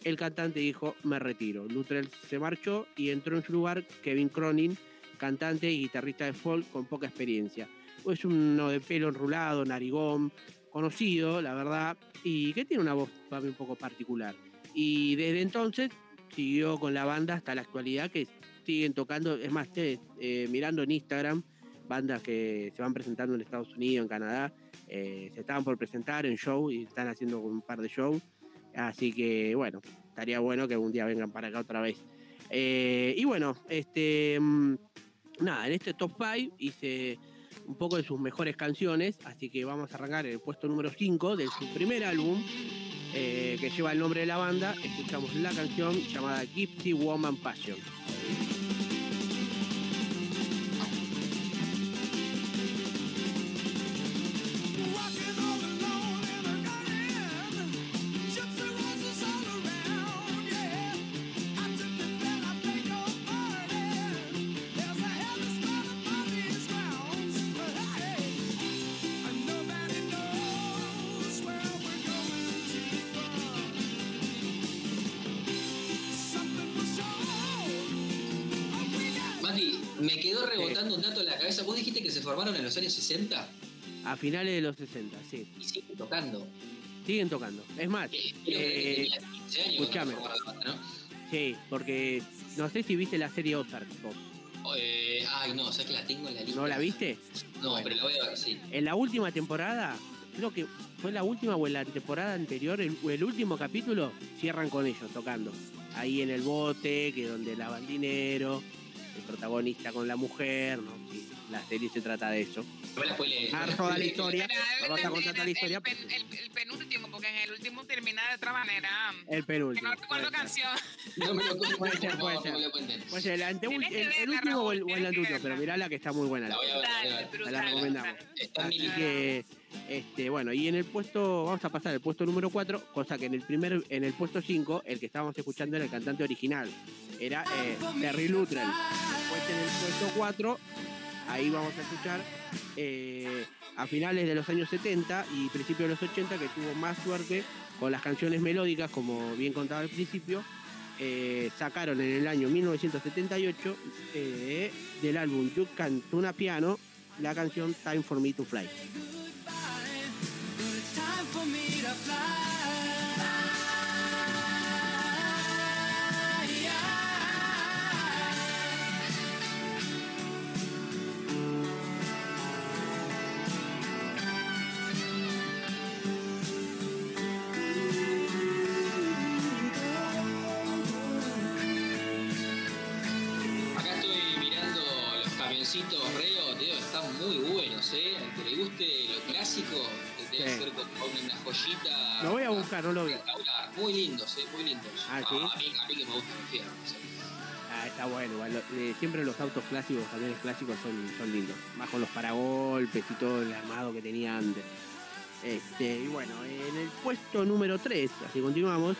el cantante dijo, me retiro. Luttrell se marchó y entró en su lugar Kevin Cronin, cantante y guitarrista de folk con poca experiencia. Es uno de pelo enrulado, narigón, conocido, la verdad, y que tiene una voz un poco particular. Y desde entonces siguió con la banda hasta la actualidad, que siguen tocando, es más, eh, mirando en Instagram, bandas que se van presentando en Estados Unidos, en Canadá, eh, se estaban por presentar en show y están haciendo un par de shows, así que bueno, estaría bueno que un día vengan para acá otra vez. Eh, y bueno, este mm, nada, en este top 5 hice un poco de sus mejores canciones, así que vamos a arrancar el puesto número 5 de su primer álbum, eh, que lleva el nombre de la banda, escuchamos la canción llamada Gypsy Woman Passion.
Años 60?
A finales de los 60, sí.
Y siguen tocando.
Siguen tocando. Es más,
Eh,
eh,
tenía 15 años
escuchame.
cuando formaron la banda, ¿no?
sí, porque no sé si viste la serie Ozark vos.
Eh, ay, no, que la tengo en la lista.
¿No la viste?
No,
Bueno.
pero la voy a ver, sí.
En la última temporada, creo que fue la última o en la temporada anterior, el último capítulo, cierran con ellos tocando. Ahí en el bote, que donde lavan dinero, el protagonista con la mujer, ¿no? Sí, la serie se trata de eso.
No me la spoilees.
Ah, toda la historia. Vas a contar toda la historia.
El, pen- el- el penúltimo, porque en el último termina de otra manera.
El
Que
penúltimo.
no recuerdo
puede ser.
canción.
No me lo
Puede ser, puede ser.
cuenten.
Pues el, último o el, anteúltimo, pero
verla.
mirala que está muy buena.
La
la
la
la recomendamos. Así que, este, bueno, y en el puesto, vamos a pasar al puesto número 4, cosa que en el primer, en el puesto 5, el que estábamos escuchando era el cantante original, era eh, Terry Luttrell. Después en el puesto 4, ahí vamos a escuchar eh, a finales de los años 70 y principios de los 80, que tuvo más suerte con las canciones melódicas, como bien contaba al principio, eh, sacaron en el año 1978 eh, del álbum You Can Tuna Piano la canción Time for Me to Fly.
Joyita.
Lo voy a buscar, no lo vi.
Muy lindos, ¿eh? Muy lindos.
Ah, ¿sí?
a, mí, a mí que me los fierros. ¿eh?
Ah, está bueno, igual, eh, siempre los autos clásicos, camiones clásicos son, son lindos. Más con los paragolpes y todo el armado que tenía antes. Este, y bueno, en el puesto número 3, así continuamos.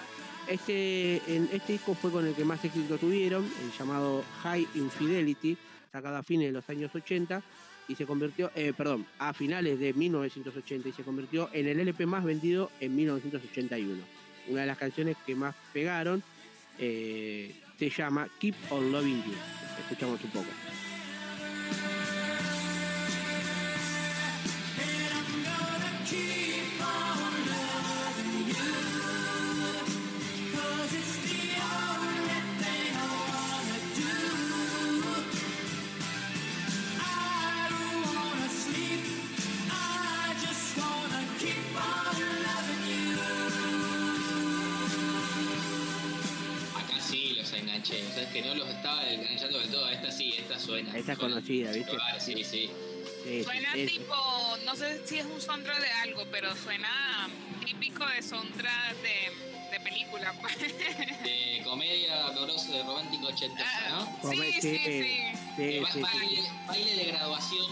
Este, en, este disco fue con el que más éxito tuvieron, el llamado High Infidelity, sacado a fines de los años 80 y se convirtió, eh, perdón, a finales de 1980 y se convirtió en el LP más vendido en 1981. Una de las canciones que más pegaron eh, se llama Keep on Loving You. Escuchamos un poco.
Enganché, o sea, es que no los estaba enganchando del todo. Esta sí, esta suena.
Esta es conocida, ¿viste?
Vale, sí, sí.
Sí,
Suena
sí, es-
tipo, no sé si es un soundtrack de algo, pero suena típico de soundtrack de, de película. pues.
De comedia amorosa de romántico ochentosa, ¿no?
Come-
sí, sí, sí.
sí, sí, sí.
baile, baile de graduación.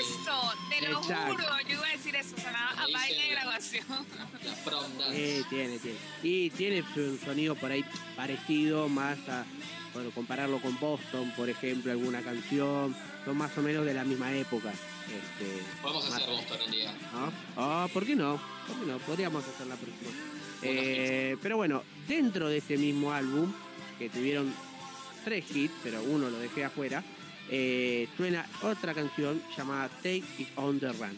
Eso, te lo
Exacto.
juro, yo iba a decir eso, sonaba a
Le
baile de
dice-
graduación.
La prom dance.
Sí, tiene, tiene. Y tiene su sonido por ahí parecido, más a, bueno, compararlo con Boston, por ejemplo, alguna canción, son más o menos de la misma época. Este,
Podemos hacer Boston un día.
¿no? Ah, ¿por qué no? ¿Por qué no? Podríamos hacer la próxima. Eh, pero bueno, dentro de ese mismo álbum, que tuvieron tres hits, pero uno lo dejé afuera, eh, suena otra canción llamada Take It On The Run.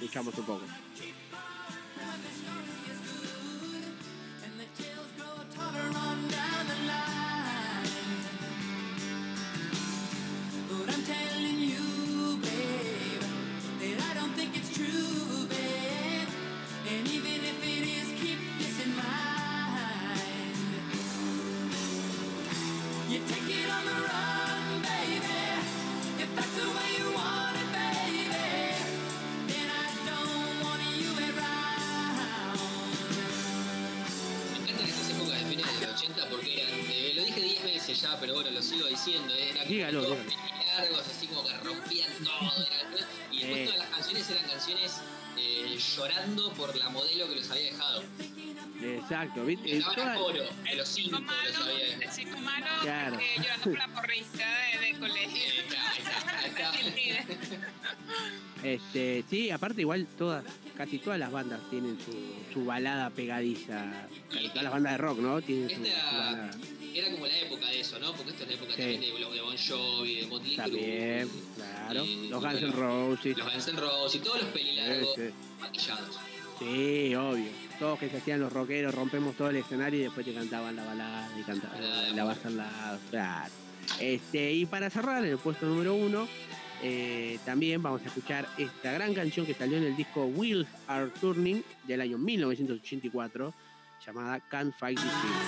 Escuchamos un poco.
But
diciendo, eh, eran
Dígalo, dígalo.
largos, así como que rompían todo. eran- y después
Eh.
todas las canciones eran canciones eh, llorando por la modelo que los había dejado.
Exacto, ¿viste?
Estaban a
Toda-
coro, los
chico
5
malo,
los había
el
dejado.
chico malo
Claro.
eh, llorando por la porrista de, de colegio.
Este, sí, aparte igual todas, casi todas las bandas tienen su, su balada pegadiza. Casi todas las bandas de rock, ¿no? Tienen su, su
Esta
balada.
era como la época de eso. ¿no? Porque esto es la época
Sí.
también de, de Bon Jovi, de Motley.
También, claro.
eh,
Los Guns N'
los-
Roses.
Los Guns N' Roses todos los pelilargos
Sí, sí.
maquillados.
Sí, obvio. Todos que se hacían los rockeros, rompemos todo el escenario y después te cantaban la balada y cantaban la al lado. Claro. Este, y para cerrar, en el puesto número uno, eh, también vamos a escuchar esta gran canción que salió en el disco Wheels Are Turning del año 1984, llamada Can't Fight This Feeling.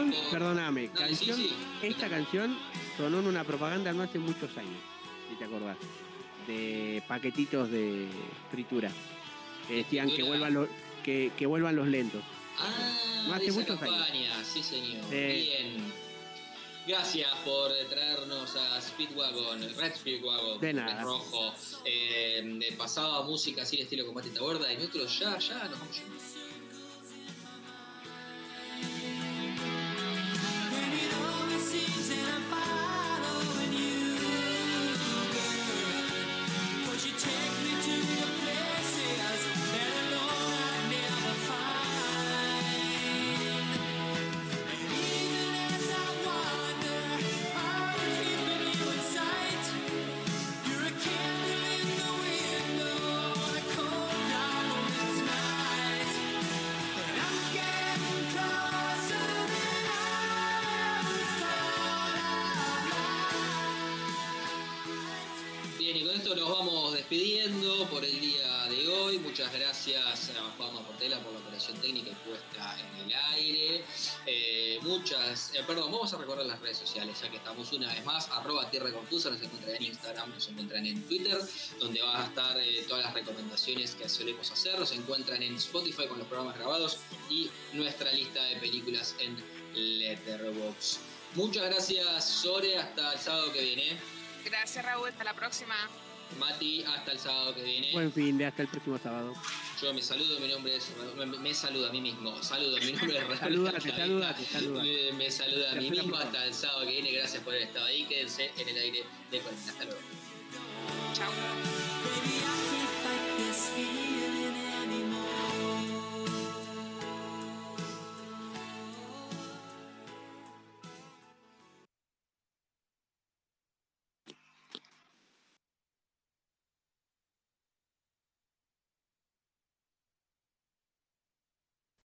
Canción, perdóname, canción,
sí.
esta canción sonó en una propaganda no hace muchos años, si te acordás, de paquetitos de fritura. Que decían que vuelvan los, que, que vuelvan los lentos.
Ah,
No hace
de esa
muchos años.
sí señor. Bien. Gracias por traernos a Speedwagon, Red Speedwagon,
De nada.
rojo. Eh, pasaba música así de estilo combate borda y nosotros ya, ya nos vamos yendo.
A
Juanma Portela por la operación técnica y puesta en el aire. Eh, muchas, eh, perdón, vamos a recorrer las redes sociales, ya que estamos una vez más, arroba Tierra nos encuentran en Instagram, nos encuentran en Twitter, donde van a estar eh, todas las recomendaciones que solemos hacer, nos encuentran en Spotify con los programas grabados y nuestra lista de películas en Letterboxd. Muchas gracias, Sore, hasta el sábado que viene.
Gracias, Raúl. Hasta la próxima.
Mati, hasta el sábado que viene.
Buen fin de hasta el próximo sábado.
Yo me saludo, mi nombre es. Me, me saludo a mí mismo. Saludo, mi nombre es
Saludate, saludate, saludate.
Me, me saluda a mí mismo hasta el sábado que viene. Gracias por haber estado ahí. Quédense en el aire de Colina. Hasta luego.
Chao.